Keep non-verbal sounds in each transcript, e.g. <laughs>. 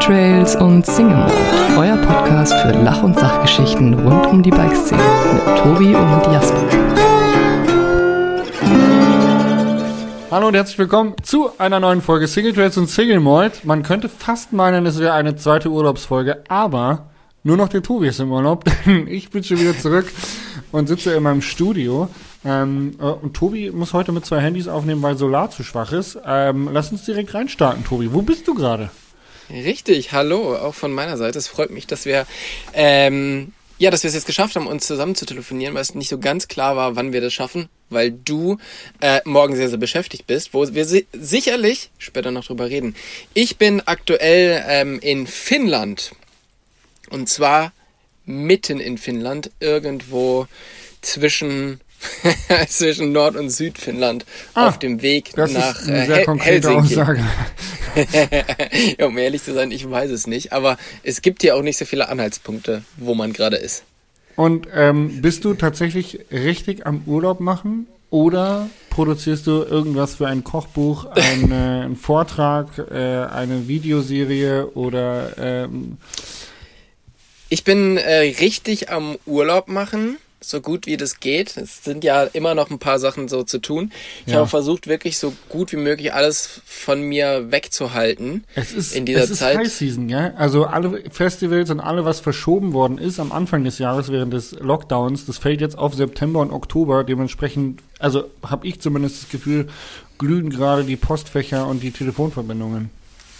Trails und Single Mode, euer Podcast für Lach- und Sachgeschichten rund um die Bikeszene mit Tobi und Jasper. Hallo und herzlich willkommen zu einer neuen Folge Single Trails und Single Malt. Man könnte fast meinen, es wäre eine zweite Urlaubsfolge, aber nur noch der Tobi ist im Urlaub. <laughs> ich bin schon wieder zurück und sitze in meinem Studio. Ähm, äh, und Tobi muss heute mit zwei Handys aufnehmen, weil Solar zu schwach ist. Ähm, lass uns direkt reinstarten, Tobi. Wo bist du gerade? Richtig, hallo, auch von meiner Seite. Es freut mich, dass wir ähm, ja, dass wir es jetzt geschafft haben, uns zusammen zu telefonieren, weil es nicht so ganz klar war, wann wir das schaffen, weil du äh, morgen sehr, sehr beschäftigt bist, wo wir si sicherlich später noch drüber reden. Ich bin aktuell ähm, in Finnland. Und zwar mitten in Finnland, irgendwo zwischen <laughs> zwischen Nord- und Südfinnland ah, auf dem Weg das nach ist eine sehr äh, konkrete Helsinki. Aussage. ja, <laughs> um ehrlich zu sein, ich weiß es nicht. Aber es gibt hier auch nicht so viele Anhaltspunkte, wo man gerade ist. Und ähm, bist du tatsächlich richtig am Urlaub machen oder produzierst du irgendwas für ein Kochbuch, <laughs> ein, äh, einen Vortrag, äh, eine Videoserie oder ähm Ich bin äh, richtig am Urlaub machen so gut wie das geht. Es sind ja immer noch ein paar Sachen so zu tun. Ich Ja. habe versucht, wirklich so gut wie möglich alles von mir wegzuhalten Es ist, in dieser es ist Zeit. High Season, ja. Also alle Festivals und alle, was verschoben worden ist am Anfang des Jahres während des Lockdowns, das fällt jetzt auf September und Oktober. Dementsprechend, also habe ich zumindest das Gefühl, glühen gerade die Postfächer und die Telefonverbindungen.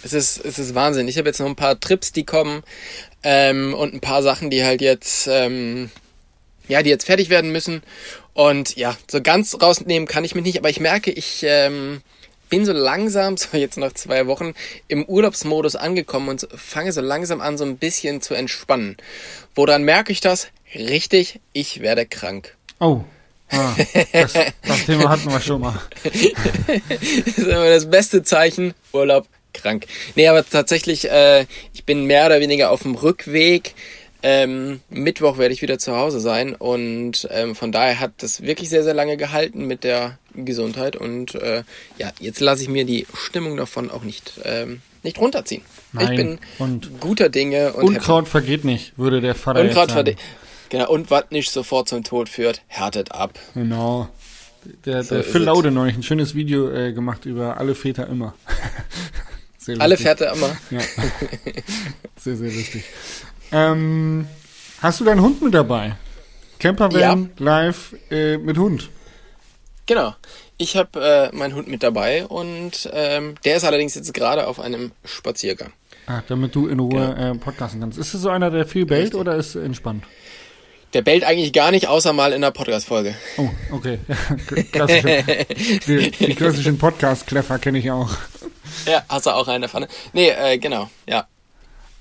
Es ist, es ist Wahnsinn. Ich habe jetzt noch ein paar Trips, die kommen ähm, und ein paar Sachen, die halt jetzt, ähm, ja, die jetzt fertig werden müssen. Und ja, so ganz rausnehmen kann ich mich nicht, aber ich merke, ich ähm, bin so langsam, <laughs> so jetzt nach zwei Wochen, im Urlaubsmodus angekommen und fange so langsam an, so ein bisschen zu entspannen. Woran merke ich das? Richtig, ich werde krank. Oh. Ah, das, das Thema hatten wir schon mal. <laughs> das ist immer das beste Zeichen, Urlaub, krank. Nee, aber tatsächlich, äh, ich bin mehr oder weniger auf dem Rückweg. Ähm, Mittwoch werde ich wieder zu Hause sein und ähm, von daher hat das wirklich sehr, sehr lange gehalten mit der Gesundheit und äh, ja, jetzt lasse ich mir die Stimmung davon auch nicht, ähm, nicht runterziehen. Nein, Ich bin und guter Dinge und Unkraut vergeht nicht, würde der Vater happy. jetzt Unkraut sagen. Genau, und was nicht sofort zum Tod führt, härtet ab. Genau. Der, der Phil. Laude neulich ein schönes Video äh, gemacht über alle Väter immer. <laughs> sehr Alle. Fährte immer. Ja. <laughs> sehr, sehr lustig. Ähm, hast du deinen Hund mit dabei? Campervan live äh, mit Hund. Genau. Ich habe äh, meinen Hund mit dabei und ähm, der ist allerdings jetzt gerade auf einem Spaziergang. Ah, damit du in Ruhe äh, podcasten kannst. Ist es so einer, der viel bellt Richtig. oder ist entspannt? Der bellt eigentlich gar nicht, außer mal in der Podcast-Folge. Oh, okay. <laughs> Klassische, die, die klassischen Podcast-Kleffer kenne ich auch. Ja, hast du auch eine Pfanne? Nee, äh, genau, ja.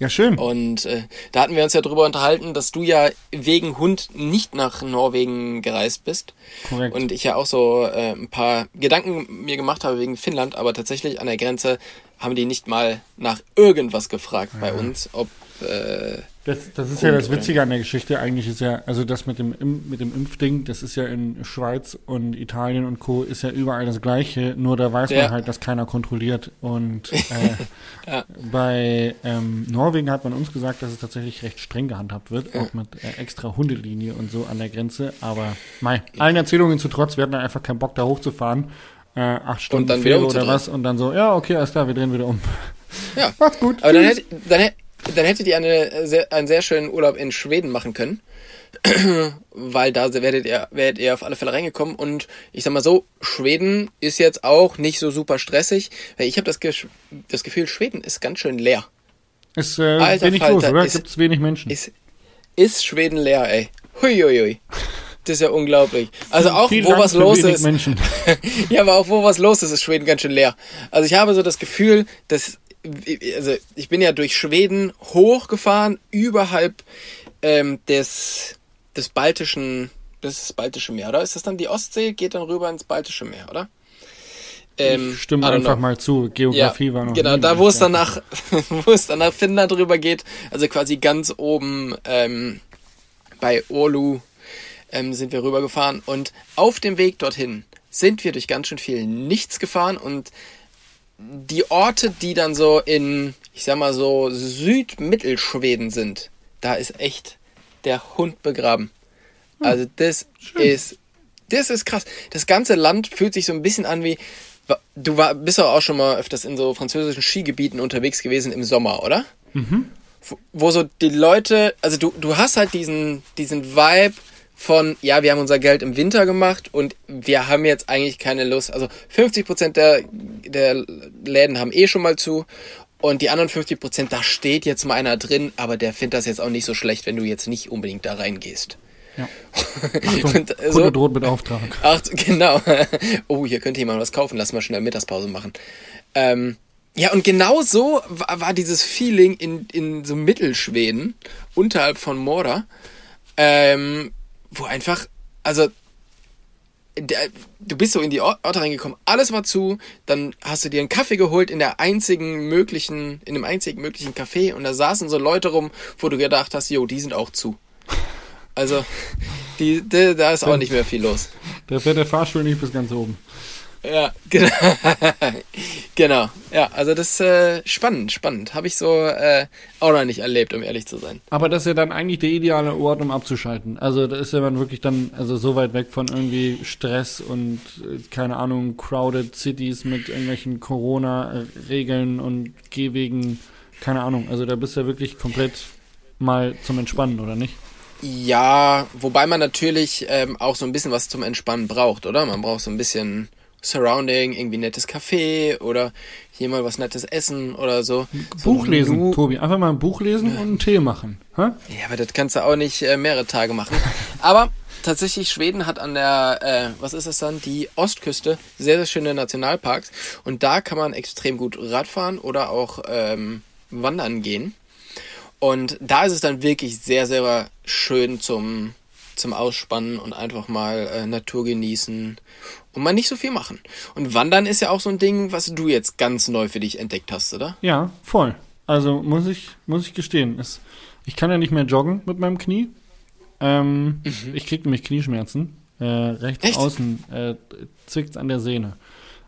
Ja, schön. Und äh, da hatten wir uns ja drüber unterhalten, dass du ja wegen Hund nicht nach Norwegen gereist bist. Korrekt. Und ich ja auch so äh, ein paar Gedanken mir gemacht habe wegen Finnland, aber tatsächlich an der Grenze haben die nicht mal nach irgendwas gefragt bei uns, ob äh, Das, das ist ja das Witzige an der Geschichte. Eigentlich ist ja, also das mit dem, mit dem Impfding, das ist ja in Schweiz und Italien und Co. ist ja überall das Gleiche, nur da weiß man Ja. halt, dass keiner kontrolliert. Und <laughs> äh, Ja. bei ähm, Norwegen hat man uns gesagt, dass es tatsächlich recht streng gehandhabt wird, auch mit äh, extra Hundelinie und so an der Grenze. Aber mei, allen Erzählungen zu trotz, wir hatten einfach keinen Bock, da hochzufahren. Äh, acht Stunden oder was und dann so, ja, okay, alles klar, wir drehen wieder um. ja. <laughs> Macht's gut. Aber dann, tschüss. hätt, dann, dann hättet ihr eine, sehr, einen sehr schönen Urlaub in Schweden machen können. <clears throat> Weil da werdet ihr, werdet ihr auf alle Fälle reingekommen. Und ich sag mal so, Schweden ist jetzt auch nicht so super stressig. Weil ich habe das, das Gefühl, Schweden ist ganz schön leer. Ist äh, Alter wenig Falter, los, oder? ist- Gibt's wenig Menschen. Ist, ist Schweden leer, ey. Huiuiui. Das ist ja unglaublich. Also auch, wo Dank was los ist. Menschen. <laughs> Ja, aber auch wo was los ist, ist Schweden ganz schön leer. Also ich habe so das Gefühl, dass also ich bin ja durch Schweden hochgefahren, überhalb ähm, des des baltischen, das ist baltische Meer, oder? Ist das dann die Ostsee? Geht dann rüber ins baltische Meer, oder? Ähm, Ich stimme einfach know. mal zu. Geografie war noch Genau, da wo es dann nach, <laughs> wo es dann nach Finnland rüber geht, also quasi ganz oben ähm, bei Oulu ähm, sind wir rübergefahren und auf dem Weg dorthin sind wir durch ganz schön viel Nichts gefahren und die Orte, die dann so in ich sag mal so, Südmittelschweden sind, da ist echt der Hund begraben. Also das ist, das ist krass. Das ganze Land fühlt sich so ein bisschen an wie, du war, bist doch auch schon mal öfters in so französischen Skigebieten unterwegs gewesen im Sommer, oder? Mhm. Wo, wo so die Leute, also du, du hast halt diesen, diesen Vibe von, ja, wir haben unser Geld im Winter gemacht und wir haben jetzt eigentlich keine Lust. Also 50 Prozent der, der Läden haben eh schon mal zu und die anderen 50 Prozent, da steht jetzt mal einer drin, aber der findet das jetzt auch nicht so schlecht, wenn du jetzt nicht unbedingt da reingehst. Ja. <laughs> Achtung, und, so, Kunde droht mit Auftrag. <laughs> Ach, genau. <laughs> Oh, hier könnte jemand was kaufen, lass mal schnell Mittagspause machen. Ähm, ja, und genau so war, war, dieses Feeling in, in so Mittelschweden, unterhalb von Mora, ähm, wo einfach, also der, du bist so in die Orte reingekommen, alles war zu, dann hast du dir einen Kaffee geholt in der einzigen möglichen, in dem einzigen möglichen Café und da saßen so Leute rum, wo du gedacht hast, jo, die sind auch zu. Also, die, die da ist auch nicht mehr viel los. Da fährt der Fahrstuhl nicht bis ganz oben. Ja, genau. <laughs> genau. Ja, also das ist äh, spannend, spannend. Habe ich so äh, auch noch nicht erlebt, um ehrlich zu sein. Aber das ist ja dann eigentlich der ideale Ort, um abzuschalten. Also da ist ja man wirklich dann also so weit weg von irgendwie Stress und äh, keine Ahnung, crowded Cities mit irgendwelchen Corona-Regeln und Gehwegen, keine Ahnung. Also da bist du ja wirklich komplett mal zum Entspannen, oder nicht? Ja, wobei man natürlich ähm, auch so ein bisschen was zum Entspannen braucht, oder? Man braucht so ein bisschen Surrounding, irgendwie nettes Café oder hier mal was nettes essen oder so. Buch so lesen, nu Tobi. Einfach mal ein Buch lesen ja. und einen Tee machen. Hä? Ja, aber das kannst du auch nicht äh, mehrere Tage machen. aber tatsächlich, Schweden hat an der, äh, was ist das dann, die Ostküste sehr, sehr schöne Nationalparks. Und da kann man extrem gut Radfahren oder auch ähm, wandern gehen. Und da ist es dann wirklich sehr, sehr schön zum, zum Ausspannen und einfach mal äh, Natur genießen und mal nicht so viel machen. Und Wandern ist ja auch so ein Ding, was du jetzt ganz neu für dich entdeckt hast, oder? Ja, voll. Also muss ich, muss ich gestehen. Es, ich kann ja nicht mehr joggen mit meinem Knie. Ähm, mhm. Ich kriege nämlich Knieschmerzen. Äh, rechts Echt? außen äh, zwickt an der Sehne.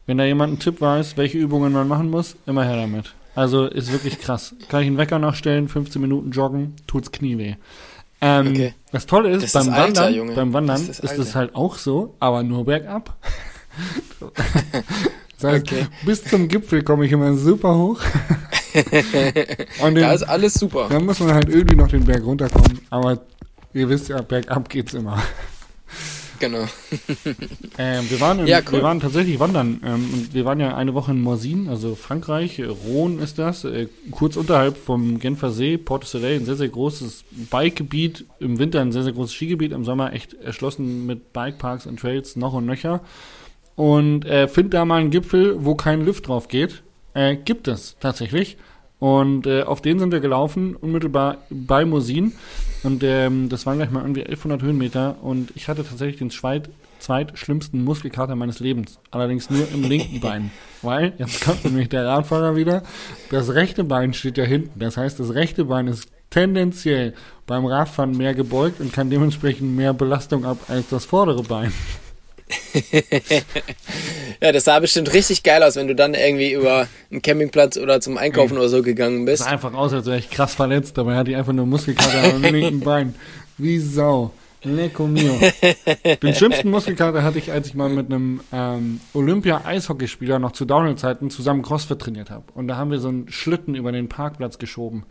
Wenn da jemand einen Tipp weiß, welche Übungen man machen muss, immer her damit. Also ist wirklich krass. Kann ich einen Wecker nachstellen, 15 Minuten joggen, tut's Knie weh. Ähm, okay. Das Tolle ist, das beim, ist Wandern, Alter, beim Wandern ist, ist es halt auch so, aber nur bergab. <laughs> das heißt, okay. bis zum Gipfel komme ich immer super hoch. <laughs> Und den, da ist alles super. Dann muss man halt irgendwie noch den Berg runterkommen, aber ihr wisst ja, bergab geht's immer. Genau. <laughs> ähm, wir, waren in, ja, cool. wir waren tatsächlich wandern. Ähm, wir waren ja eine Woche in Morzine, also Frankreich. Rhône ist das. Äh, kurz unterhalb vom Genfer See, Porte Soleil, ein sehr, sehr großes Bikegebiet. Im Winter ein sehr, sehr großes Skigebiet. Im Sommer echt erschlossen mit Bikeparks und Trails noch und nöcher. Und äh, find da mal einen Gipfel, wo kein Lift drauf geht. Äh, gibt es tatsächlich. Und äh, auf den sind wir gelaufen, unmittelbar bei Mosin. Und ähm, das waren gleich mal irgendwie 1100 Höhenmeter. Und ich hatte tatsächlich den zweit, zweitschlimmsten Muskelkater meines Lebens. Allerdings nur im linken <laughs> Bein. Weil, jetzt kommt nämlich der Radfahrer wieder, das rechte Bein steht ja hinten. Das heißt, das rechte Bein ist tendenziell beim Radfahren mehr gebeugt und kann dementsprechend mehr Belastung ab als das vordere Bein. Ja, das sah bestimmt richtig geil aus, wenn du dann irgendwie über einen Campingplatz oder zum Einkaufen oder so gegangen bist. Das sah einfach aus, als wäre ich krass verletzt, aber er hatte einfach nur Muskelkater am linken <laughs> Bein. Wie Sau. Lecco mio. Den schlimmsten Muskelkater hatte ich, als ich mal mit einem ähm, Olympia-Eishockeyspieler noch zu Downhill-Zeiten zusammen Crossfit trainiert habe. Und da haben wir so einen Schlitten über den Parkplatz geschoben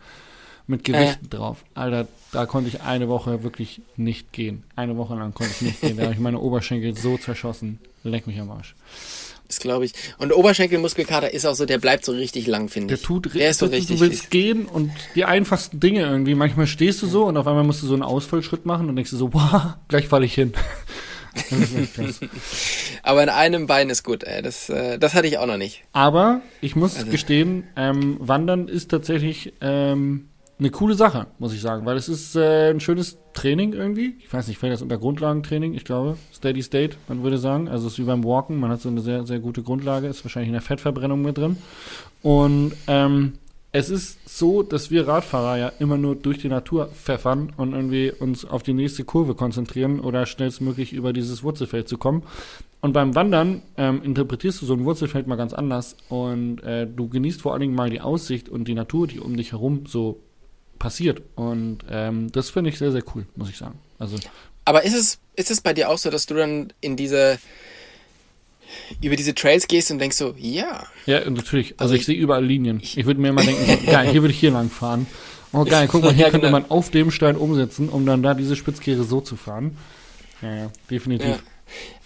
mit Gewichten äh. drauf. Alter, da konnte ich eine Woche wirklich nicht gehen. Eine Woche lang konnte ich nicht gehen. Da habe ich meine Oberschenkel so zerschossen. Leck mich am Arsch. Das glaube ich. Und Oberschenkelmuskelkater ist auch so, der bleibt so richtig lang, finde ich. Der tut der ist so richtig. Du willst gehen und die einfachsten Dinge irgendwie. Manchmal stehst du so und auf einmal musst du so einen Ausfallschritt machen und denkst du so, boah, gleich falle ich hin. <laughs> Aber in einem Bein ist gut, ey. Das, äh, das hatte ich auch noch nicht. Aber ich muss also. gestehen, ähm, Wandern ist tatsächlich ähm, eine coole Sache, muss ich sagen, weil es ist äh, ein schönes Training irgendwie. Ich weiß nicht, fällt das unter Grundlagentraining? Ich glaube, Steady State, man würde sagen. Also es ist wie beim Walken, man hat so eine sehr, sehr gute Grundlage, ist wahrscheinlich in der Fettverbrennung mit drin. Und ähm, es ist so, dass wir Radfahrer ja immer nur durch die Natur pfeffern und irgendwie uns auf die nächste Kurve konzentrieren oder schnellstmöglich über dieses Wurzelfeld zu kommen. Und beim Wandern ähm, interpretierst du so ein Wurzelfeld mal ganz anders und äh, du genießt vor allen Dingen mal die Aussicht und die Natur, die um dich herum so passiert. Und ähm, das finde ich sehr, sehr cool, muss ich sagen. Also, Aber ist es, ist es bei dir auch so, dass du dann in diese über diese Trails gehst und denkst so, ja. Ja, natürlich. Also, also ich, ich sehe überall Linien. Ich, ich würde mir immer denken, so, <laughs> geil, hier würde ich hier lang fahren. Oh geil, guck mal, hier ja, könnte genau. man auf dem Stein umsetzen, um dann da diese Spitzkehre so zu fahren. Ja, ja, definitiv. Ja.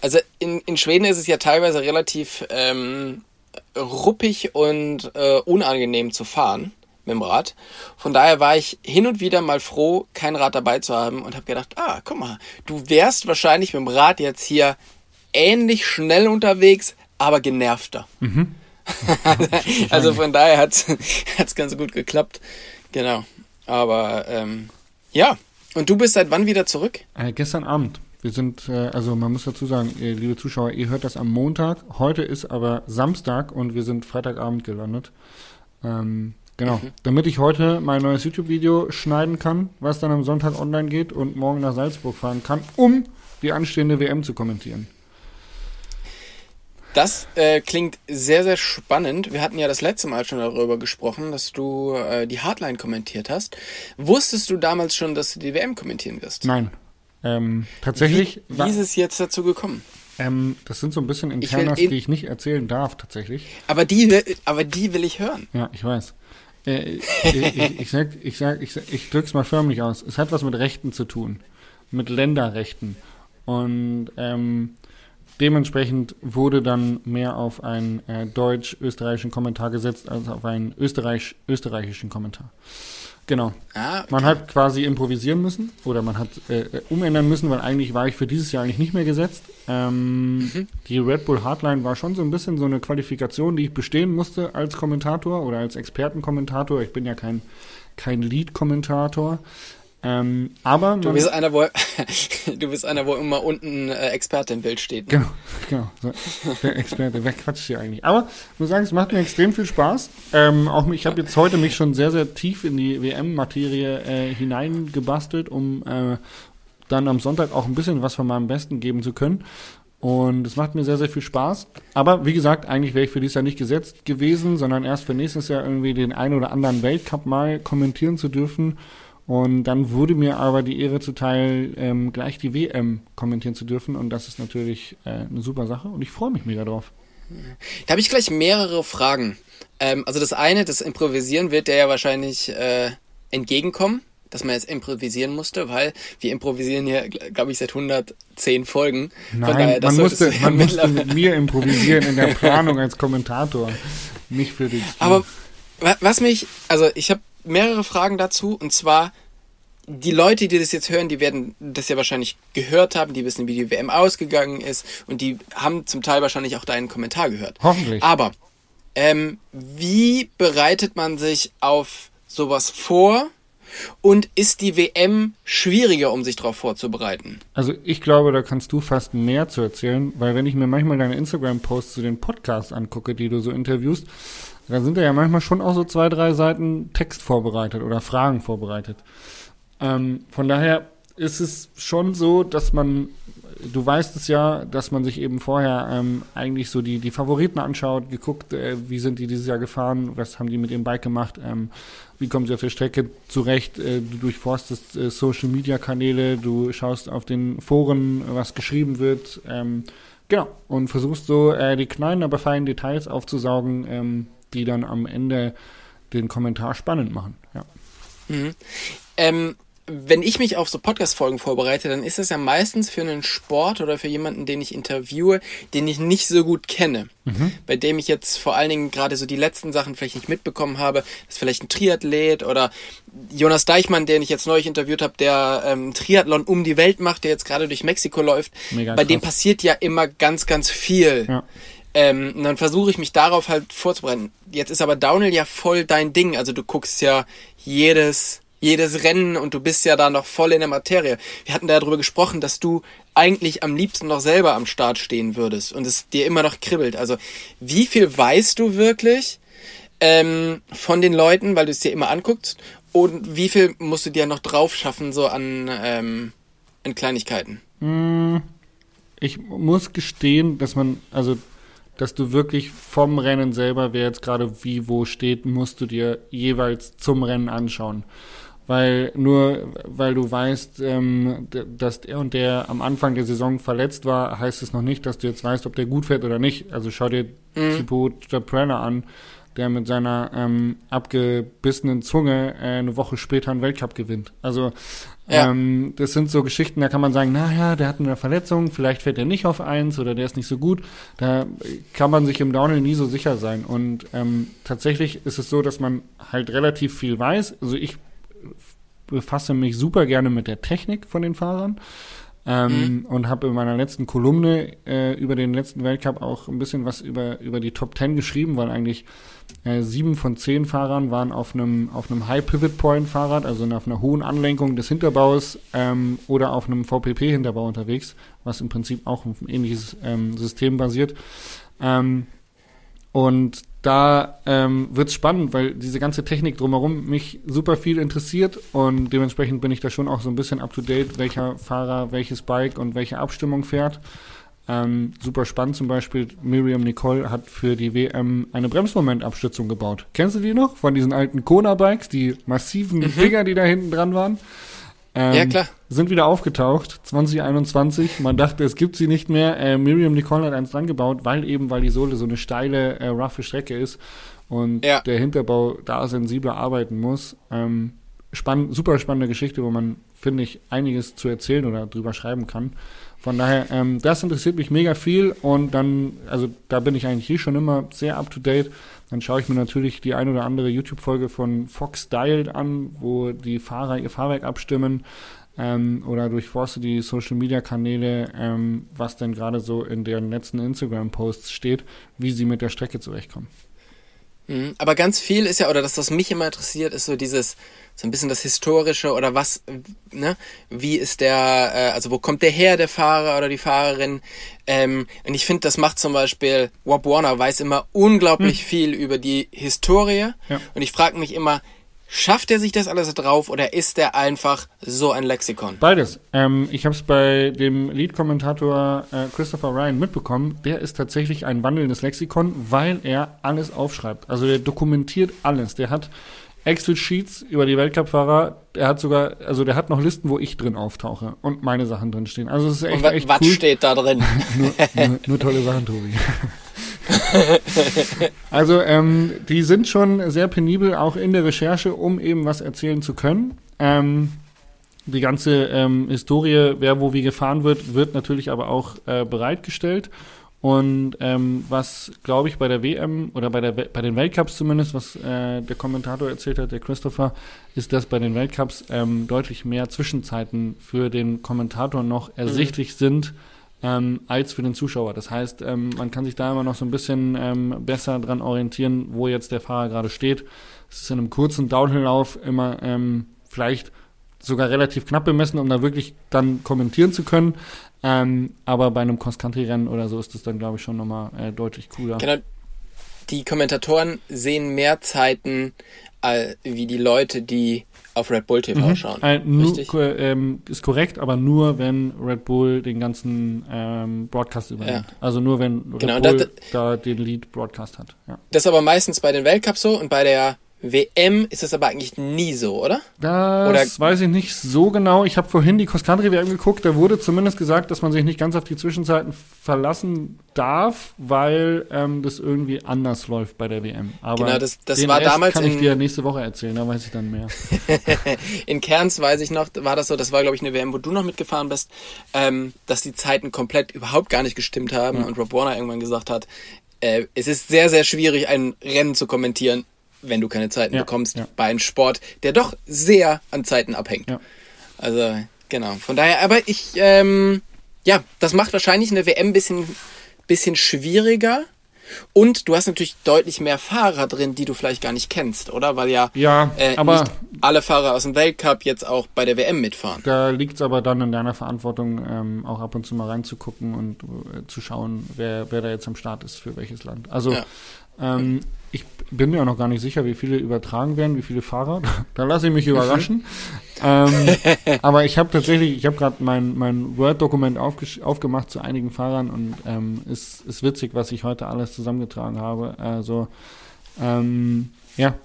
Also in, in Schweden ist es ja teilweise relativ ähm, ruppig und äh, unangenehm zu fahren mit dem Rad. Von daher war ich hin und wieder mal froh, kein Rad dabei zu haben und habe gedacht, ah, guck mal, du wärst wahrscheinlich mit dem Rad jetzt hier ähnlich schnell unterwegs, aber genervter. Mhm. <laughs> also von daher hat es ganz gut geklappt. Genau. Aber ähm, ja. Und du bist seit wann wieder zurück? Äh, gestern Abend. Wir sind, äh, also man muss dazu sagen, ihr, liebe Zuschauer, ihr hört das am Montag. Heute ist aber Samstag und wir sind Freitagabend gelandet. Ähm, genau. Mhm. Damit ich heute mein neues YouTube-Video schneiden kann, was dann am Sonntag online geht und morgen nach Salzburg fahren kann, um die anstehende WM zu kommentieren. Das äh, klingt sehr, sehr spannend. Wir hatten ja das letzte Mal schon darüber gesprochen, dass du äh, die Hardline kommentiert hast. Wusstest du damals schon, dass du die WM kommentieren wirst? Nein. Ähm, tatsächlich. Wie, wie ist es jetzt dazu gekommen? Ähm, das sind so ein bisschen Internas, die ich nicht erzählen darf, tatsächlich. Aber die, aber die will ich hören. Ja, ich weiß. Äh, ich, ich, sag, ich, sag, ich, ich drück's mal förmlich aus. Es hat was mit Rechten zu tun. Mit Länderrechten. Und ähm, Dementsprechend wurde dann mehr auf einen äh, deutsch-österreichischen Kommentar gesetzt als auf einen österreich österreichischen Kommentar. Genau. Ah, okay. Man hat quasi improvisieren müssen oder man hat äh, äh, umändern müssen, weil eigentlich war ich für dieses Jahr eigentlich nicht mehr gesetzt. Ähm, mhm. Die Red Bull Hardline war schon so ein bisschen so eine Qualifikation, die ich bestehen musste als Kommentator oder als Expertenkommentator. Ich bin ja kein, kein Lead-Kommentator. Ähm, aber du bist einer, wo <laughs> du bist einer, wo immer unten äh, Experte im Bild steht. Ne? Genau, genau. Der Experte, wer quatscht hier eigentlich? Aber ich muss sagen, es macht mir extrem viel Spaß. Ähm, auch ich habe jetzt heute mich schon sehr, sehr tief in die WM-Materie äh, hineingebastelt, um äh, dann am Sonntag auch ein bisschen was von meinem Besten geben zu können. Und es macht mir sehr, sehr viel Spaß. Aber wie gesagt, eigentlich wäre ich für dieses Jahr nicht gesetzt gewesen, sondern erst für nächstes Jahr irgendwie den einen oder anderen Weltcup mal kommentieren zu dürfen. Und dann wurde mir aber die Ehre zuteil, ähm, gleich die WM kommentieren zu dürfen. Und das ist natürlich äh, eine super Sache und ich freue mich mega drauf. Da habe ich gleich mehrere Fragen. Ähm, also das eine, das Improvisieren wird dir ja wahrscheinlich äh, entgegenkommen, dass man jetzt improvisieren musste, weil wir improvisieren hier, glaube ich, seit 110 Folgen. Nein, daher, man, musste, man musste mit mir improvisieren in der <laughs> Planung als Kommentator, nicht für Stream. Aber was mich, also ich habe mehrere Fragen dazu. Und zwar, die Leute, die das jetzt hören, die werden das ja wahrscheinlich gehört haben, die wissen, wie die WM ausgegangen ist und die haben zum Teil wahrscheinlich auch deinen Kommentar gehört. Hoffentlich. Aber ähm, wie bereitet man sich auf sowas vor? Und ist die WM schwieriger, um sich darauf vorzubereiten? Also ich glaube, da kannst du fast mehr zu erzählen, weil wenn ich mir manchmal deine Instagram-Posts zu den Podcasts angucke, die du so interviewst, da sind ja manchmal schon auch so zwei, drei Seiten Text vorbereitet oder Fragen vorbereitet. Ähm, von daher ist es schon so, dass man, du weißt es ja, dass man sich eben vorher ähm, eigentlich so die, die Favoriten anschaut, geguckt, äh, wie sind die dieses Jahr gefahren, was haben die mit dem Bike gemacht, ähm, wie kommen sie auf der Strecke zurecht, äh, du durchforstest äh, Social Media Kanäle, du schaust auf den Foren, was geschrieben wird, ähm, genau, und versuchst so äh, die kleinen, aber feinen Details aufzusaugen, ähm, die dann am Ende den Kommentar spannend machen. Ja. Mhm. Ähm, wenn ich mich auf so Podcast-Folgen vorbereite, dann ist das ja meistens für einen Sport oder für jemanden, den ich interviewe, den ich nicht so gut kenne. Mhm. Bei dem ich jetzt vor allen Dingen gerade so die letzten Sachen vielleicht nicht mitbekommen habe. Das ist vielleicht ein Triathlet oder Jonas Deichmann, den ich jetzt neulich interviewt habe, der ähm, Triathlon um die Welt macht, der jetzt gerade durch Mexiko läuft. Mega Bei krass. dem passiert ja immer ganz, ganz viel. Ja. Ähm, und dann versuche ich mich darauf halt vorzubereiten. Jetzt ist aber Downhill ja voll dein Ding. Also du guckst ja jedes, jedes Rennen und du bist ja da noch voll in der Materie. Wir hatten da darüber gesprochen, dass du eigentlich am liebsten noch selber am Start stehen würdest und es dir immer noch kribbelt. Also wie viel weißt du wirklich? ähm, von den Leuten, weil du es dir immer anguckst? Und wie viel musst du dir noch drauf schaffen, so an, ähm, an Kleinigkeiten? Ich muss gestehen, dass man, also, dass du wirklich vom Rennen selber, wer jetzt gerade wie wo steht, musst du dir jeweils zum Rennen anschauen. Weil nur, weil du weißt, ähm, dass der und der am Anfang der Saison verletzt war, heißt es noch nicht, dass du jetzt weißt, ob der gut fährt oder nicht. Also schau dir Thibaut Japrella an, der mit seiner ähm, abgebissenen Zunge äh, eine Woche später einen Weltcup gewinnt. Also Ja. ähm, das sind so Geschichten, da kann man sagen, naja, der hat eine Verletzung, vielleicht fährt er nicht auf eins oder der ist nicht so gut. Da kann man sich im Downhill nie so sicher sein. Und ähm, tatsächlich ist es so, dass man halt relativ viel weiß. Also ich befasse mich super gerne mit der Technik von den Fahrern. Ähm, Und habe in meiner letzten Kolumne äh, über den letzten Weltcup auch ein bisschen was über, über die Top 10 geschrieben, weil eigentlich äh, sieben von zehn Fahrern waren auf einem auf einem High Pivot Point Fahrrad, also auf einer hohen Anlenkung des Hinterbaus ähm, oder auf einem VPP Hinterbau unterwegs, was im Prinzip auch auf ein ähnliches ähm, System basiert. Ähm, und da ähm, wird es spannend, weil diese ganze Technik drumherum mich super viel interessiert und dementsprechend bin ich da schon auch so ein bisschen up to date, welcher Fahrer welches Bike und welche Abstimmung fährt. Ähm, super spannend zum Beispiel, Miriam Nicole hat für die WM eine Bremsmomentabstützung gebaut. Kennst du die noch? Von diesen alten Kona-Bikes, die massiven Dinger, die da hinten dran waren? Ähm, Ja, klar. Sind wieder aufgetaucht, 2021. Man dachte, es gibt sie nicht mehr. Äh, Miriam Nicole hat eins dran gebaut, weil eben, weil die Sohle so eine steile, äh, roughe Strecke ist und Ja. der Hinterbau da sensibler arbeiten muss. Ähm, spann super spannende Geschichte, wo man, finde ich, einiges zu erzählen oder drüber schreiben kann. Von daher, ähm, das interessiert mich mega viel und dann, also da bin ich eigentlich hier schon immer sehr up to date. Dann schaue ich mir natürlich die ein oder andere YouTube-Folge von Fox Dialed an, wo die Fahrer ihr Fahrwerk abstimmen ähm, oder durchforste die Social-Media-Kanäle, ähm, was denn gerade so in deren letzten Instagram-Posts steht, wie sie mit der Strecke zurechtkommen. Mhm. Aber ganz viel ist ja, oder das, was mich immer interessiert, ist so dieses, so ein bisschen das Historische oder was, ne, wie ist der, äh, also wo kommt der her, der Fahrer oder die Fahrerin? Ähm, und ich finde, das macht zum Beispiel, Rob Warner weiß immer unglaublich viel über die Historie. Ja. Und ich frage mich immer, schafft er sich das alles drauf oder ist der einfach so ein Lexikon? Beides. Ähm, ich habe es bei dem Lead-Kommentator äh, Christopher Ryan mitbekommen. Der ist tatsächlich ein wandelndes Lexikon, weil er alles aufschreibt. Also der dokumentiert alles. Der hat Excel-Sheets über die Weltcup-Fahrer. Er hat sogar, also der hat noch Listen, wo ich drin auftauche und meine Sachen drin stehen. Also es ist echt, Und echt was cool. steht da drin? <laughs> nur, nur, nur <laughs> tolle Sachen, Tobi. <laughs> also ähm, die sind schon sehr penibel, auch in der Recherche, um eben was erzählen zu können. Ähm, die ganze ähm, Historie, wer wo wie gefahren wird, wird natürlich aber auch äh, bereitgestellt. Und ähm, was, glaube ich, bei der WM oder bei, der, bei den Weltcups zumindest, was äh, der Kommentator erzählt hat, der Christopher, ist, dass bei den Weltcups ähm, deutlich mehr Zwischenzeiten für den Kommentator noch ersichtlich sind ähm, als für den Zuschauer. Das heißt, ähm, man kann sich da immer noch so ein bisschen ähm, besser dran orientieren, wo jetzt der Fahrer gerade steht. Es ist in einem kurzen Downhill-Lauf immer ähm, vielleicht sogar relativ knapp bemessen, um da wirklich dann kommentieren zu können. Ähm, aber bei einem Cross-Country-Rennen oder so ist das dann, glaube ich, schon nochmal äh, deutlich cooler. Genau. Die Kommentatoren sehen mehr Zeiten wie die Leute, die auf Red Bull TV schauen. Äh, nur, Richtig? ähm, ist korrekt, aber nur wenn Red Bull den ganzen ähm, Broadcast übernimmt. Also nur wenn Red Genau, Bull das- da den Lead-Broadcast hat. Ja. Das ist aber meistens bei den Weltcups so und bei der WM ist das aber eigentlich nie so, oder? Das Oder- weiß ich nicht so genau. Ich habe vorhin die Cross-Country-WM geguckt. Da wurde zumindest gesagt, dass man sich nicht ganz auf die Zwischenzeiten verlassen darf, weil ähm, das irgendwie anders läuft bei der WM. Aber Genau, das- das den war Rest damals kann ich in- dir nächste Woche erzählen. Da weiß ich dann mehr. <laughs> In Cairns weiß ich noch, war das so, das war glaube ich eine WM, wo du noch mitgefahren bist, ähm, dass die Zeiten komplett überhaupt gar nicht gestimmt haben und Rob Warner irgendwann gesagt hat, äh, es ist sehr, sehr schwierig, ein Rennen zu kommentieren, wenn du keine Zeiten Ja, bekommst ja. bei einem Sport, der doch sehr an Zeiten abhängt. Ja. Also, genau. Von daher, aber ich, ähm, ja, das macht wahrscheinlich eine WM ein bisschen, bisschen schwieriger. Und du hast natürlich deutlich mehr Fahrer drin, die du vielleicht gar nicht kennst, oder? Weil ja, Ja, äh, aber- nicht alle Fahrer aus dem Weltcup jetzt auch bei der WM mitfahren. Da liegt es aber dann in deiner Verantwortung, ähm, auch ab und zu mal reinzugucken und äh, zu schauen, wer, wer da jetzt am Start ist für welches Land. Also Ja. Ähm, ich bin mir auch noch gar nicht sicher, wie viele übertragen werden, wie viele Fahrer. da lasse ich mich überraschen. ähm, <laughs> aber ich habe tatsächlich, ich habe gerade mein, mein Word-Dokument aufgemacht zu einigen Fahrern und ähm, ist, ist witzig, was ich heute alles zusammengetragen habe. Also ähm, ja,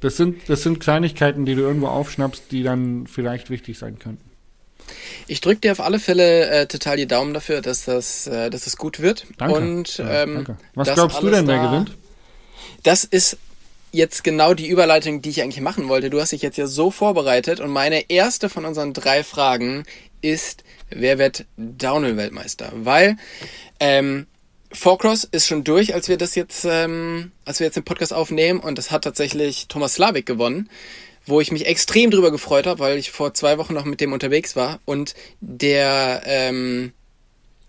das sind, das sind Kleinigkeiten, die du irgendwo aufschnappst, die dann vielleicht wichtig sein könnten. Ich drücke dir auf alle Fälle äh, total die Daumen dafür, dass das, äh, dass das gut wird. Danke. Und, ja, ähm, danke. Was glaubst du denn, wer gewinnt? Das ist jetzt genau die Überleitung, die ich eigentlich machen wollte. Du hast dich jetzt ja so vorbereitet und meine erste von unseren drei Fragen ist, wer wird Downhill-Weltmeister? Weil ähm, Forecross ist schon durch, als wir das jetzt, ähm, als wir jetzt den Podcast aufnehmen und das hat tatsächlich Thomas Slavik gewonnen, wo ich mich extrem drüber gefreut habe, weil ich vor zwei Wochen noch mit dem unterwegs war und der, ähm,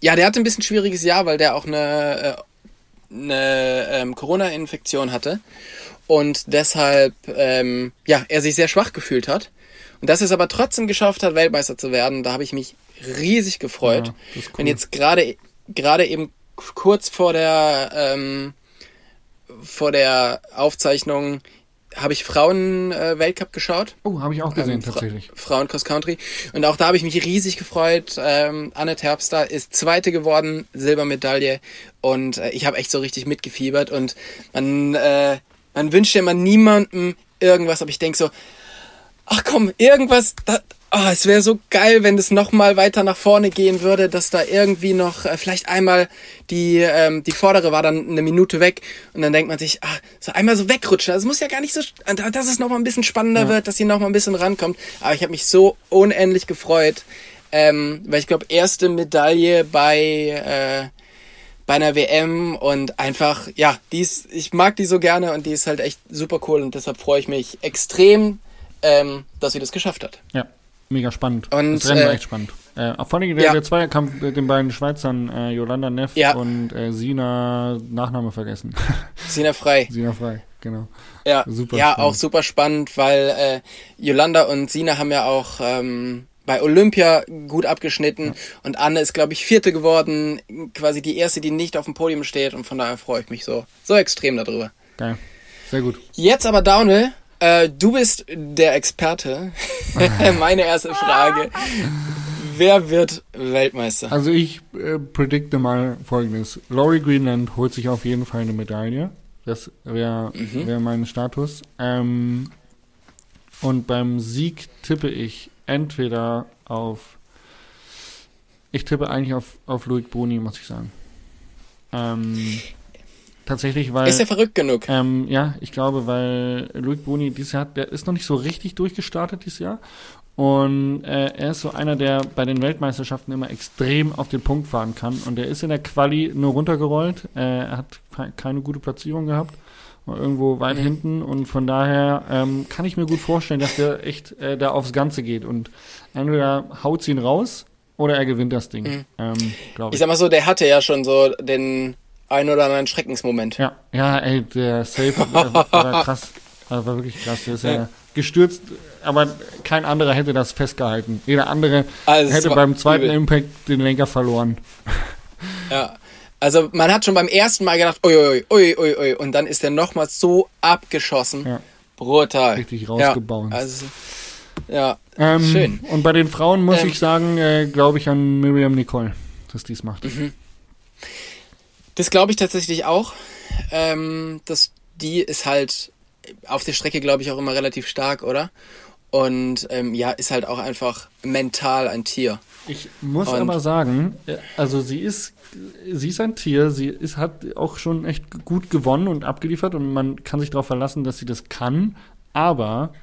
ja, der hatte ein bisschen schwieriges Jahr, weil der auch eine, äh, eine ähm, Corona-Infektion hatte und deshalb, ähm, ja, er sich sehr schwach gefühlt hat. Und dass er es aber trotzdem geschafft hat, Weltmeister zu werden, da habe ich mich riesig gefreut. Ja, cool. Wenn jetzt gerade gerade eben kurz vor der ähm, vor der Aufzeichnung habe ich Frauen-Weltcup äh, geschaut. Oh, habe ich auch gesehen, ähm, tatsächlich. Frauen Cross Country. Und auch da habe ich mich riesig gefreut. Ähm, Anne Terpstra ist Zweite geworden, Silbermedaille. Und äh, ich habe echt so richtig mitgefiebert. Und man, äh, man wünscht ja immer niemandem irgendwas, aber ich denk so, ach komm, irgendwas, da, oh, es wäre so geil, wenn es noch mal weiter nach vorne gehen würde, dass da irgendwie noch äh, vielleicht einmal die ähm, die vordere war dann eine Minute weg und dann denkt man sich, ah, so einmal so wegrutschen. Also es muss ja gar nicht so, dass es noch mal ein bisschen spannender ja. wird, dass sie noch mal ein bisschen rankommt. Aber ich habe mich so unendlich gefreut, ähm, weil ich glaube erste Medaille bei äh, bei einer WM und einfach, ja, die ist, ich mag die so gerne und die ist halt echt super cool und deshalb freue ich mich extrem, ähm, dass sie das geschafft hat. Ja, mega spannend. Und, das Rennen war äh, echt spannend. Äh, vor allem der, ja. der Zweierkampf mit den beiden Schweizern, äh, Yolanda Neff ja. und äh, Sina, Nachname vergessen. <laughs> Sina Frei. Sina Frei, genau. Ja, super ja auch super spannend, weil äh, Yolanda und Sina haben ja auch ähm, bei Olympia gut abgeschnitten ja. und Anne ist, glaube ich, vierte geworden, quasi die erste, die nicht auf dem Podium steht und von daher freue ich mich so, so extrem darüber. Geil. Sehr gut. Jetzt aber Downhill. Äh, du bist der Experte. <laughs> Meine erste Frage. Wer wird Weltmeister? Also ich äh, predikte mal folgendes. Laurie Greenland holt sich auf jeden Fall eine Medaille. Das wäre mhm. wär mein Status. Ähm, und beim Sieg tippe ich entweder auf. Ich tippe eigentlich auf, auf Loic Boni, muss ich sagen. Ähm, tatsächlich, weil. Ist er verrückt genug? Ähm, ja, ich glaube, weil Loic Boni dieses Jahr, der ist noch nicht so richtig durchgestartet dieses Jahr. Und äh, er ist so einer, der bei den Weltmeisterschaften immer extrem auf den Punkt fahren kann. Und er ist in der Quali nur runtergerollt. Äh, er hat keine gute Platzierung gehabt irgendwo weit mhm. hinten und von daher ähm, kann ich mir gut vorstellen, dass der echt äh, da aufs Ganze geht und entweder haut sie ihn raus oder er gewinnt das Ding. Mhm. Ähm, ich. ich sag mal so, der hatte ja schon so den ein oder anderen Schreckensmoment. Ja, ja, ey, der Safe war, war krass. Also war wirklich krass. Der ist ja, ja gestürzt, aber kein anderer hätte das festgehalten. Jeder andere also hätte beim zweiten übel. Impact den Lenker verloren. Ja, also man hat schon beim ersten Mal gedacht, ui, ui, ui, ui, ui, und dann ist er nochmal so abgeschossen. Ja. Brutal. Richtig rausgebaut. Ja, also, ja ähm, schön. Und bei den Frauen muss ähm, ich sagen, äh, glaube ich an Miriam Nicole, dass dies macht. Mhm. Das glaube ich tatsächlich auch. Ähm, dass die ist halt auf der Strecke, glaube ich, auch immer relativ stark, oder? Und ähm, ja, ist halt auch einfach mental ein Tier. Ich muss und aber sagen, äh, also sie ist, sie ist ein Tier, sie ist, hat auch schon echt gut gewonnen und abgeliefert und man kann sich darauf verlassen, dass sie das kann. Aber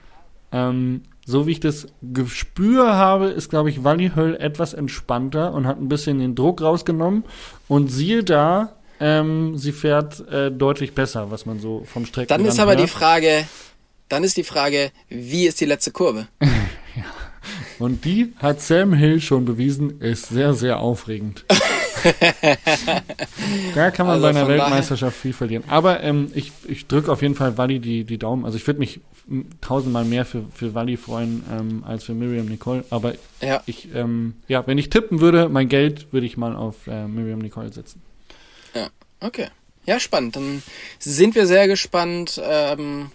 ähm, so wie ich das Gespür habe, ist, glaube ich, Wally Höll etwas entspannter und hat ein bisschen den Druck rausgenommen. Und siehe da, ähm, sie fährt äh, deutlich besser, was man so vom Strecken Dann ist aber hört. die Frage, dann ist die Frage, wie ist die letzte Kurve? <laughs> ja. Und die hat Sam Hill schon bewiesen, ist sehr, sehr aufregend. <laughs> da kann man also bei einer Weltmeisterschaft viel verlieren. Aber ähm, ich, ich drücke auf jeden Fall Wally die, die Daumen. Also ich würde mich tausendmal mehr für, für Wally freuen ähm, als für Miriam Nicole. Aber ja. ich, ähm, ja, wenn ich tippen würde, mein Geld würde ich mal auf äh, Miriam Nicole setzen. Okay. Ja, spannend. Dann sind wir sehr gespannt, ähm,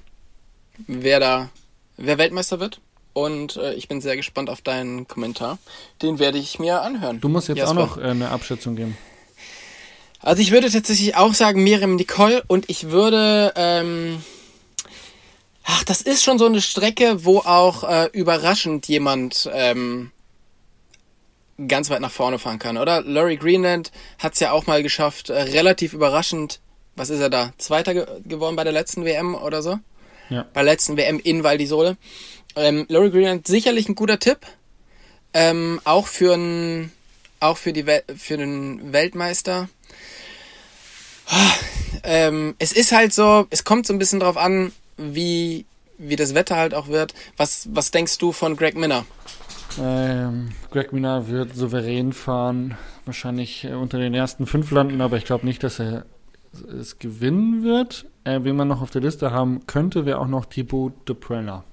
wer da, wer Weltmeister wird. Und äh, ich bin sehr gespannt auf deinen Kommentar. Den werde ich mir anhören. Du musst jetzt Jasper. auch noch äh, eine Abschätzung geben. Also ich würde tatsächlich auch sagen Miriam Nicole und ich würde, ähm, ach, das ist schon so eine Strecke, wo auch äh, überraschend jemand ähm, ganz weit nach vorne fahren kann, oder? Laurie Greenland hat es ja auch mal geschafft, äh, relativ überraschend, was ist er da, Zweiter ge geworden bei der letzten WM oder so? Ja. Bei der letzten WM in Val di Sole. Ähm, Laurie Greenland sicherlich ein guter Tipp, ähm, auch für einen auch für die Wel für den Weltmeister. Ähm, es ist halt so, es kommt so ein bisschen drauf an, wie, wie das Wetter halt auch wird. Was, was denkst du von Greg Minner? Ähm, Greg Minard wird souverän fahren, wahrscheinlich äh, unter den ersten fünf landen, aber ich glaube nicht, dass er es gewinnen wird. Äh, wen man noch auf der Liste haben könnte, wäre auch noch Thibaut de Preller,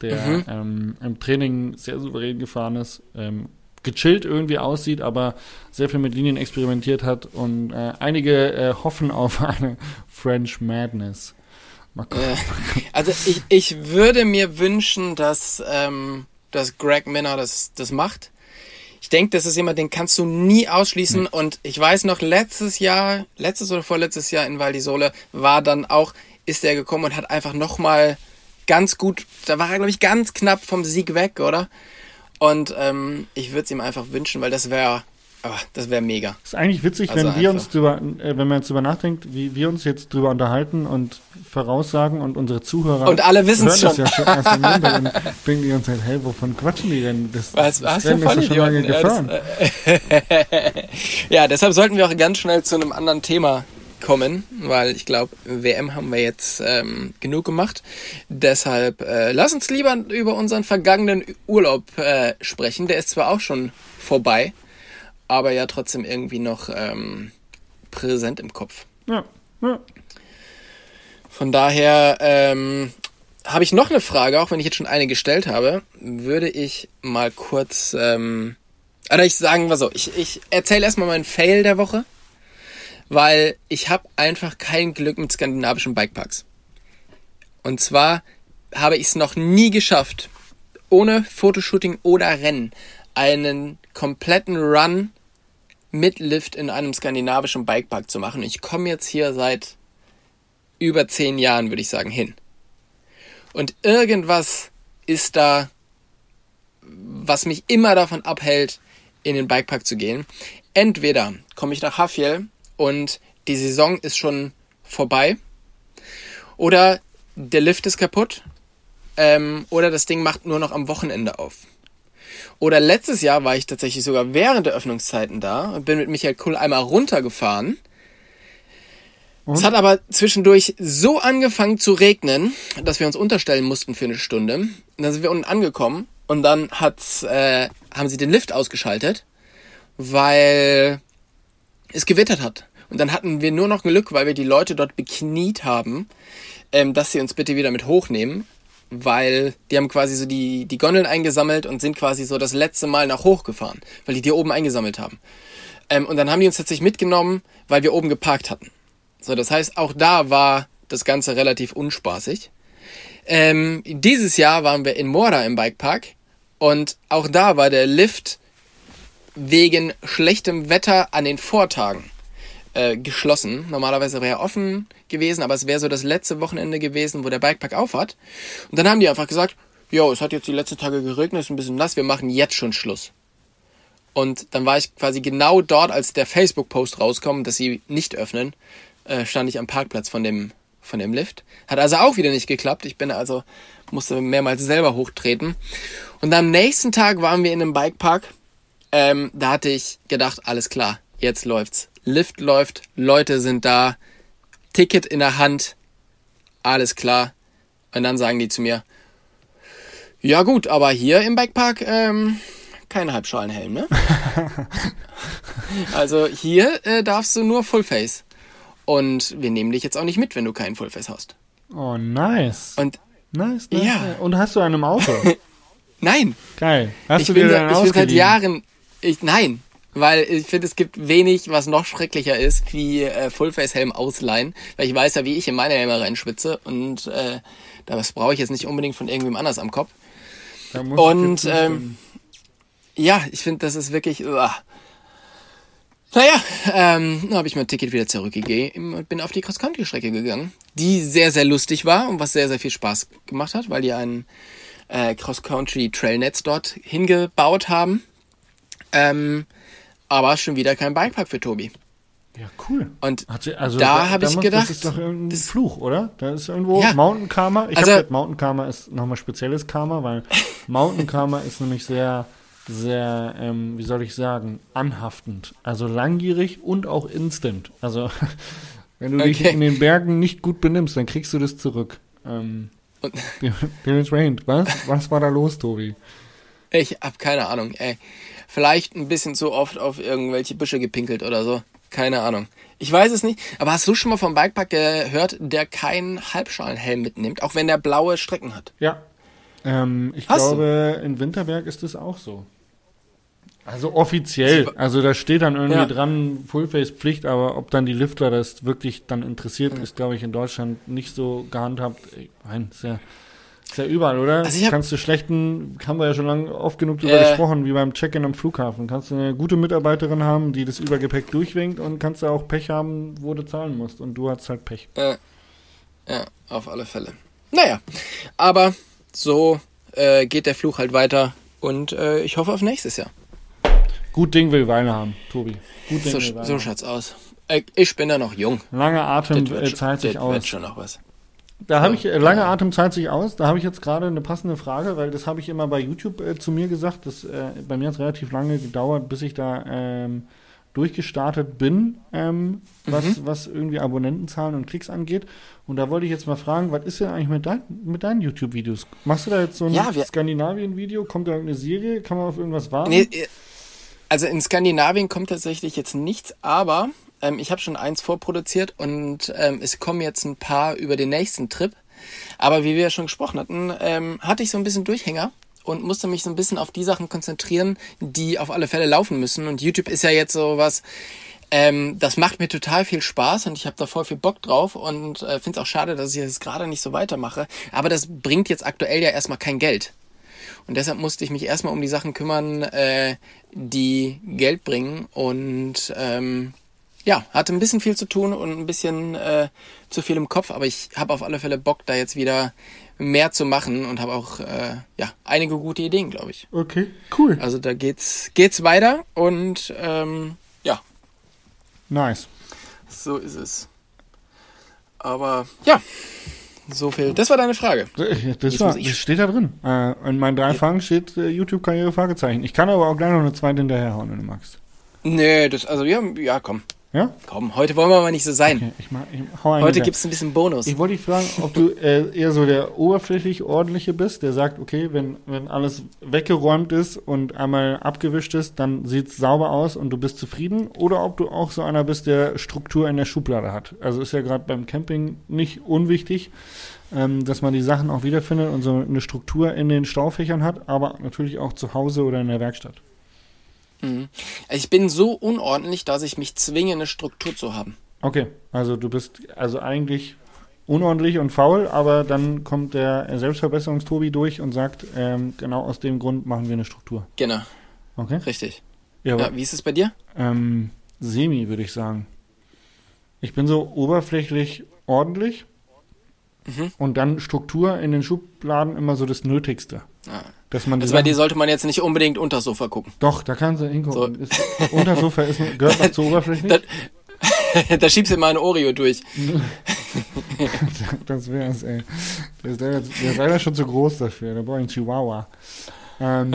der Mhm. ähm, im Training sehr souverän gefahren ist, ähm, gechillt irgendwie aussieht, aber sehr viel mit Linien experimentiert hat und äh, einige äh, hoffen auf <laughs> eine French Madness. Mal gucken. Äh, also ich, ich würde mir wünschen, dass, ähm, dass Greg Minner das, das macht. Ich denke, das ist jemand, den kannst du nie ausschließen. Und ich weiß noch, letztes Jahr, letztes oder vorletztes Jahr in Val di Sole war dann auch, ist er gekommen und hat einfach nochmal ganz gut, da war er, glaube ich, ganz knapp vom Sieg weg, oder? Und ähm, ich würde es ihm einfach wünschen, weil das wäre, aber das wäre mega. ist eigentlich witzig, Also wenn wir einfach. uns drüber, äh, wenn man jetzt drüber nachdenkt, wie wir uns jetzt drüber unterhalten und voraussagen und unsere Zuhörer Und alle wissen's hören das schon. ja schon erst am Montag und denken die ganze Zeit, hey, wovon quatschen die denn? Das, Was, das was für Rennen ist schon lange Vollidioten. gefahren. Ja, das, <laughs> ja, deshalb sollten wir auch ganz schnell zu einem anderen Thema kommen, weil ich glaube, WM haben wir jetzt ähm, genug gemacht. Deshalb äh, lass uns lieber über unseren vergangenen Urlaub äh, sprechen. Der ist zwar auch schon vorbei, aber ja trotzdem irgendwie noch ähm, präsent im Kopf. ja, ja. Von daher ähm, habe ich noch eine Frage, auch wenn ich jetzt schon eine gestellt habe, würde ich mal kurz, ähm, oder ich sagen wir so, ich, ich erzähle erstmal meinen Fail der Woche, weil ich habe einfach kein Glück mit skandinavischen Bikeparks. Und zwar habe ich es noch nie geschafft, ohne Fotoshooting oder Rennen einen kompletten Run mit Lift in einem skandinavischen Bikepark zu machen. Ich komme jetzt hier seit über zehn Jahren, würde ich sagen, hin. Und irgendwas ist da, was mich immer davon abhält, in den Bikepark zu gehen. Entweder komme ich nach Hafjell und die Saison ist schon vorbei, oder der Lift ist kaputt, ähm, oder das Ding macht nur noch am Wochenende auf. Oder letztes Jahr war ich tatsächlich sogar während der Öffnungszeiten da und bin mit Michael Kull einmal runtergefahren. Es hat aber zwischendurch so angefangen zu regnen, dass wir uns unterstellen mussten für eine Stunde. Und dann sind wir unten angekommen und dann hat's, äh, haben sie den Lift ausgeschaltet, weil es gewittert hat. Und dann hatten wir nur noch Glück, weil wir die Leute dort bekniet haben, ähm, dass sie uns bitte wieder mit hochnehmen, weil die haben quasi so die, die Gondeln eingesammelt und sind quasi so das letzte Mal nach hoch gefahren, weil die die oben eingesammelt haben. Ähm, und dann haben die uns tatsächlich mitgenommen, weil wir oben geparkt hatten. So, das heißt, auch da war das Ganze relativ unspaßig. Ähm, dieses Jahr waren wir in Mora im Bikepark und auch da war der Lift wegen schlechtem Wetter an den Vortagen äh, geschlossen. Normalerweise wäre er offen gewesen, aber es wäre so das letzte Wochenende gewesen, wo der Bikepark aufhat. Und dann haben die einfach gesagt, jo, es hat jetzt die letzten Tage geregnet, ist ein bisschen nass, wir machen jetzt schon Schluss. Und dann war ich quasi genau dort, als der Facebook-Post rauskam, dass sie nicht öffnen, äh, stand ich am Parkplatz von dem, von dem Lift. Hat also auch wieder nicht geklappt. Ich bin also, musste mehrmals selber hochtreten. Und am nächsten Tag waren wir in einem Bikepark. Ähm, da hatte ich gedacht, alles klar, jetzt läuft's. Lift läuft, Leute sind da, Ticket in der Hand, alles klar. Und dann sagen die zu mir, ja gut, aber hier im Bikepark ähm, kein Halbschalenhelm, ne? <laughs> also hier äh, darfst du nur Fullface. Und wir nehmen dich jetzt auch nicht mit, wenn du keinen Fullface hast. Oh, nice. Und nice, nice. Ja. Und hast du einen im Auto? <laughs> nein, Geil. Hast ich du dir seit- dann ich bin seit? Jahren, ich, nein, weil ich finde, es gibt wenig, was noch schrecklicher ist, wie äh, Fullface-Helm ausleihen, weil ich weiß ja, wie ich in meine Helme reinschwitze und äh, das brauche ich jetzt nicht unbedingt von irgendwem anders am Kopf. Und ähm, ja, ich finde, das ist wirklich. uah. Naja, ähm, dann habe ich mein Ticket wieder zurückgegeben und bin auf die Cross-Country-Strecke gegangen, die sehr, sehr lustig war und was sehr, sehr viel Spaß gemacht hat, weil die ein äh, Cross-Country-Trailnetz dort hingebaut haben. Ähm, aber schon wieder kein Bikepark für Tobi. ja, cool. Und sie, also da habe ich gedacht, Das ist doch irgendein das- Fluch, oder? Da ist irgendwo Ja. Mountain Karma. Ich Also- habe Mountain Karma ist nochmal spezielles Karma, weil Mountain Karma ist nämlich sehr, sehr, ähm, wie soll ich sagen, anhaftend. Also langjährig und auch instant. Also wenn du dich Okay. in den Bergen nicht gut benimmst, dann kriegst du das zurück. Ähm, Und- dementsprechend, was? Was war da los, Tobi? Ich hab keine Ahnung, ey. Vielleicht ein bisschen zu oft auf irgendwelche Büsche gepinkelt oder so. Keine Ahnung. Ich weiß es nicht. Aber hast du schon mal vom Bikepark gehört, der keinen Halbschalenhelm mitnimmt, auch wenn der blaue Strecken hat? Ja. Ähm, ich Hast du? glaube, in Winterberg ist es auch so. Also offiziell. Also da steht dann irgendwie Ja. dran, Fullface-Pflicht, aber ob dann die Lifter das wirklich dann interessiert, ist, glaube ich, in Deutschland nicht so gehandhabt. Ich meine, ist ja, ist ja überall, oder? Also hab- Kannst du schlechten, haben wir ja schon lange oft genug drüber Ja. gesprochen, wie beim Check-in am Flughafen. Kannst du eine gute Mitarbeiterin haben, die das Übergepäck durchwinkt und kannst du auch Pech haben, wo du zahlen musst. Und du hast halt Pech. Ja, ja auf alle Fälle. Naja, aber so äh, geht der Fluch halt weiter und äh, ich hoffe auf nächstes Jahr. Gut Ding will Weile haben, Tobi. Gut Ding So, will Weile so schaut's aus. Äh, ich bin da noch jung. Lange Atem äh, zahlt sich das aus. wird schon noch was. Da habe ich, äh, lange. Atem zahlt sich aus. Da habe ich jetzt gerade eine passende Frage, weil das habe ich immer bei YouTube äh, zu mir gesagt. Das, äh, bei mir hat es relativ lange gedauert, bis ich da ähm, durchgestartet bin, ähm, was, Mhm. was irgendwie Abonnentenzahlen und Klicks angeht. Und da wollte ich jetzt mal fragen, was ist denn eigentlich mit, dein, mit deinen YouTube-Videos? Machst du da jetzt so ein Ja, Skandinavien-Video? Kommt da irgendeine Serie? Kann man auf irgendwas warten? Nee, äh, also in Skandinavien kommt tatsächlich jetzt nichts, aber ähm, ich habe schon eins vorproduziert und ähm, es kommen jetzt ein paar über den nächsten Trip. Aber wie wir ja schon gesprochen hatten, ähm, hatte ich so ein bisschen Durchhänger und musste mich so ein bisschen auf die Sachen konzentrieren, die auf alle Fälle laufen müssen. Und YouTube ist ja jetzt so was, ähm, das macht mir total viel Spaß und ich habe da voll viel Bock drauf und äh, finde es auch schade, dass ich das gerade nicht so weitermache. Aber das bringt jetzt aktuell ja erstmal kein Geld. Und deshalb musste ich mich erstmal um die Sachen kümmern, äh, die Geld bringen. Und ähm, ja, hatte ein bisschen viel zu tun und ein bisschen äh, zu viel im Kopf, aber ich habe auf alle Fälle Bock, da jetzt wieder mehr zu machen und habe auch äh, ja einige gute Ideen, glaube ich. Okay, cool. Also da geht's geht's weiter und ähm, ja, Nice. so ist es. Aber ja, so viel. Das war deine Frage. Das, Jetzt war, das steht da drin. Äh, in meinen drei Fragen steht äh, YouTube-Karriere Fragezeichen. Ich kann aber auch gleich noch eine zweite hinterherhauen, wenn du magst. Nee, das also ja, ja komm, Ja? komm. Heute wollen wir mal nicht so sein. Okay, ich, mach, ich Heute hinterher. gibt's ein bisschen Bonus. Ich wollte dich fragen, ob du äh, eher so der oberflächlich ordentliche bist, der sagt, okay, wenn, wenn alles weggeräumt ist und einmal abgewischt ist, dann sieht's sauber aus und du bist zufrieden, oder ob du auch so einer bist, der Struktur in der Schublade hat. Also ist ja gerade beim Camping nicht unwichtig, ähm, dass man die Sachen auch wiederfindet und so eine Struktur in den Staufächern hat, aber natürlich auch zu Hause oder in der Werkstatt. Mhm. Ich bin so unordentlich, dass ich mich zwinge, eine Struktur zu haben. Okay, also du bist also eigentlich unordentlich und faul, aber dann kommt der Selbstverbesserungstobi durch und sagt, ähm, genau aus dem Grund machen wir eine Struktur. Genau, Okay? richtig. Ja, Ja, wie ist es bei dir? ähm, semi, würde ich sagen. Ich bin so oberflächlich ordentlich Mhm. und dann Struktur in den Schubladen immer so das Nötigste. Ah. Dass man die Also bei dir sollte man jetzt nicht unbedingt unter Sofa gucken. Doch, da kannst du hingucken. Ist, Untersofa ist, gehört noch zur <laughs> Oberfläche. Da, <laughs> da schiebst du mal ein Oreo durch. <laughs> Das wär's, ey. Der ist, leider, der ist leider schon zu groß dafür. Da brauche ich einen Chihuahua. Ähm,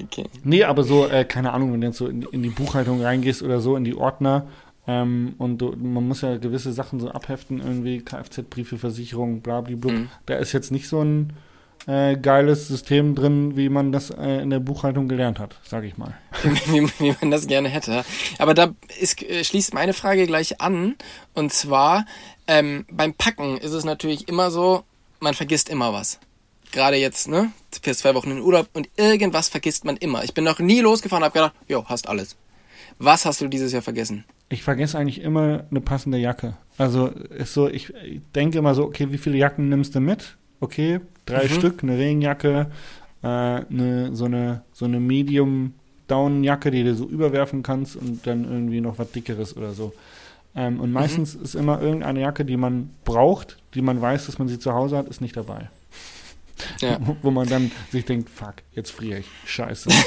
okay. Nee, aber so, äh, keine Ahnung, wenn du jetzt so in, in die Buchhaltung reingehst oder so, in die Ordner, ähm, und du, man muss ja gewisse Sachen so abheften, irgendwie Kfz-Briefe, Versicherung, blablabla. Mhm. Da ist jetzt nicht so ein äh, geiles System drin, wie man das äh, in der Buchhaltung gelernt hat, sage ich mal. <laughs> wie, wie man das gerne hätte. Aber da ist, äh, schließt meine Frage gleich an. Und zwar, ähm, beim Packen ist es natürlich immer so, man vergisst immer was. Gerade jetzt, ne? Fährst zwei Wochen in Urlaub und irgendwas vergisst man immer. Ich bin noch nie losgefahren und hab gedacht, jo, hast alles. Was hast du dieses Jahr vergessen? Ich vergesse eigentlich immer eine passende Jacke. Also ist so, ich denke immer so, okay, wie viele Jacken nimmst du mit? Okay, drei Mhm. Stück, eine Regenjacke, äh, eine, so eine, so eine Medium-Down-Jacke, die du so überwerfen kannst und dann irgendwie noch was Dickeres oder so. Ähm, Mhm. und meistens ist immer irgendeine Jacke, die man braucht, die man weiß, dass man sie zu Hause hat, ist nicht dabei. Ja. <laughs> Wo, wo man dann sich denkt, fuck, jetzt friere ich. Scheiße. <laughs>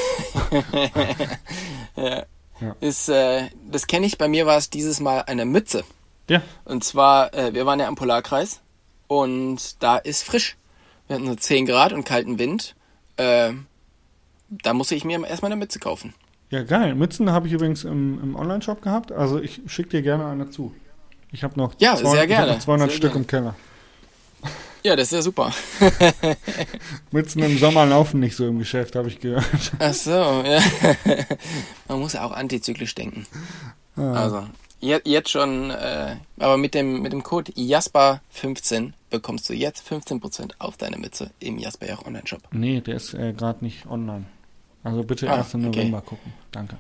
Ja. Ja. Ist, äh, das kenne ich. Bei mir war es dieses Mal eine Mütze. ja, Und zwar, äh, wir waren ja am Polarkreis und da ist frisch. Wir hatten so 10 Grad und kalten Wind. Äh, da musste ich mir erstmal eine Mütze kaufen. Ja, geil. Mützen habe ich übrigens im, im Online-Shop gehabt. Also ich schicke dir gerne eine zu. Ich habe noch, Ja, sehr ich hab gerne. noch 200 Sehr Stück gerne. im Keller. Ja, das ist ja super. <laughs> Mützen im Sommer laufen nicht so im Geschäft, habe ich gehört. Ach so, ja. Man muss ja auch antizyklisch denken. Ah. Also, jetzt schon, äh, aber mit dem, mit dem Code JASPER15 bekommst du jetzt 15% auf deine Mütze im Jasper Jach Online-Shop. Nee, der ist äh, gerade nicht online. Also bitte Ah, erst im okay. November gucken. Danke.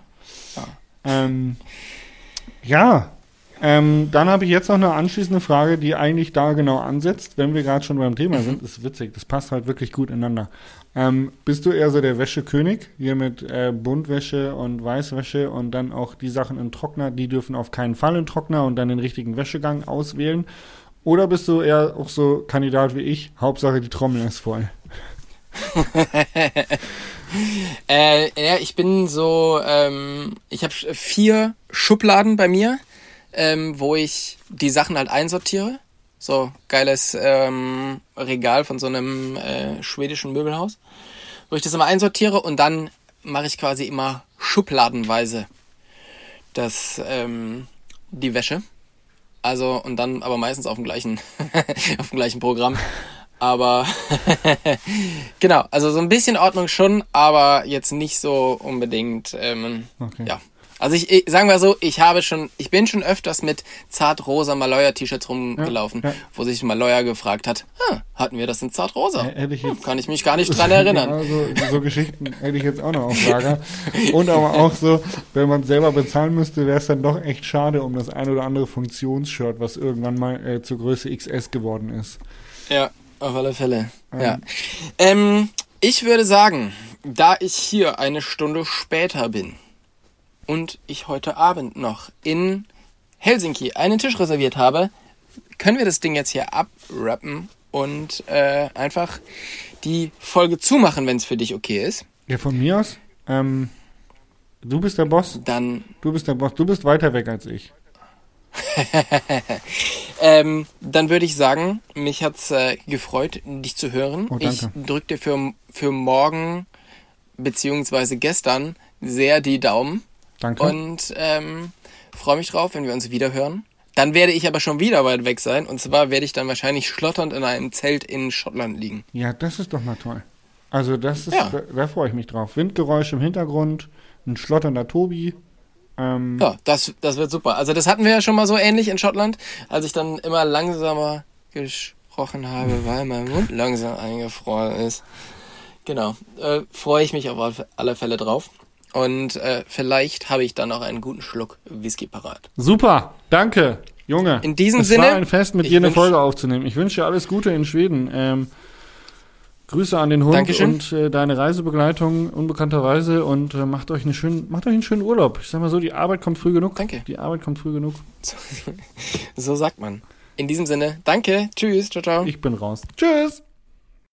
Ah. Ähm, ja, ähm, dann habe ich jetzt noch eine anschließende Frage, die eigentlich da genau ansetzt, wenn wir gerade schon beim Thema sind. Ist witzig, das passt halt wirklich gut ineinander. Ähm, bist du eher so der Wäschekönig, hier mit äh, Buntwäsche und Weißwäsche und dann auch die Sachen im Trockner, die dürfen auf keinen Fall im Trockner und dann den richtigen Wäschegang auswählen? Oder bist du eher auch so Kandidat wie ich, Hauptsache die Trommel ist voll? <laughs> Äh, ja, ich bin so, ähm, ich habe vier Schubladen bei mir, ähm, wo ich die Sachen halt einsortiere. So geiles ähm, Regal von so einem äh, schwedischen Möbelhaus, wo ich das immer einsortiere und dann mache ich quasi immer schubladenweise das ähm, die Wäsche. Also und dann aber meistens auf dem gleichen <laughs> auf dem gleichen Programm. Aber <laughs> genau, also so ein bisschen Ordnung schon, aber jetzt nicht so unbedingt. Ähm, Okay. Ja, also ich, ich sagen wir so, ich habe schon, ich bin schon öfters mit zart-rosa Maloya-T-Shirts rumgelaufen, Ja, ja. wo sich Maloya gefragt hat, ah, hatten wir das in zart-rosa? Äh, hätte ich Hm, Kann ich mich gar nicht dran <laughs> erinnern. Genau, so, Geschichten hätte ich jetzt auch noch auf Lager. Und aber auch so, wenn man es selber bezahlen müsste, wäre es dann doch echt schade um das ein oder andere Funktionsshirt, was irgendwann mal äh, zur Größe XS geworden ist. Ja, auf alle Fälle. Ja. Ähm, ich würde sagen, da ich hier eine Stunde später bin und ich heute Abend noch in Helsinki einen Tisch reserviert habe, können wir das Ding jetzt hier abrappen und äh, einfach die Folge zumachen, wenn es für dich okay ist. Ja, von mir aus, ähm, du bist der Boss, Dann du bist der Boss, du bist weiter weg als ich. <laughs> Ähm, dann würde ich sagen, mich hat's äh, gefreut, dich zu hören. Oh, ich drücke dir für, für morgen beziehungsweise gestern sehr die Daumen Danke. und ähm, freue mich drauf, wenn wir uns wieder hören. Dann werde ich aber schon wieder weit weg sein und zwar werde ich dann wahrscheinlich schlotternd in einem Zelt in Schottland liegen. ja, das ist doch mal toll. Also das ist, Ja. da, da freue ich mich drauf. Windgeräusche im Hintergrund, ein schlotternder Tobi. Ähm, Ja, das, das wird super. Also das hatten wir ja schon mal so ähnlich in Schottland, als ich dann immer langsamer gesprochen habe, <laughs> weil mein Mund langsam eingefroren ist. Genau, äh, freue ich mich auf alle Fälle drauf. Und äh, vielleicht habe ich dann auch einen guten Schluck Whisky parat. Super, danke, Junge. In diesem es Sinne, war ein Fest, mit dir eine Folge aufzunehmen. Ich wünsche dir alles Gute in Schweden. Ähm, Grüße an den Hund Dankeschön. und äh, deine Reisebegleitung unbekannterweise und äh, macht euch eine schönen, macht euch einen schönen Urlaub. Ich sag mal so, die Arbeit kommt früh genug. Danke. Die Arbeit kommt früh genug. <laughs> So sagt man. In diesem Sinne, danke, tschüss, ciao, ciao. Ich bin raus. Tschüss.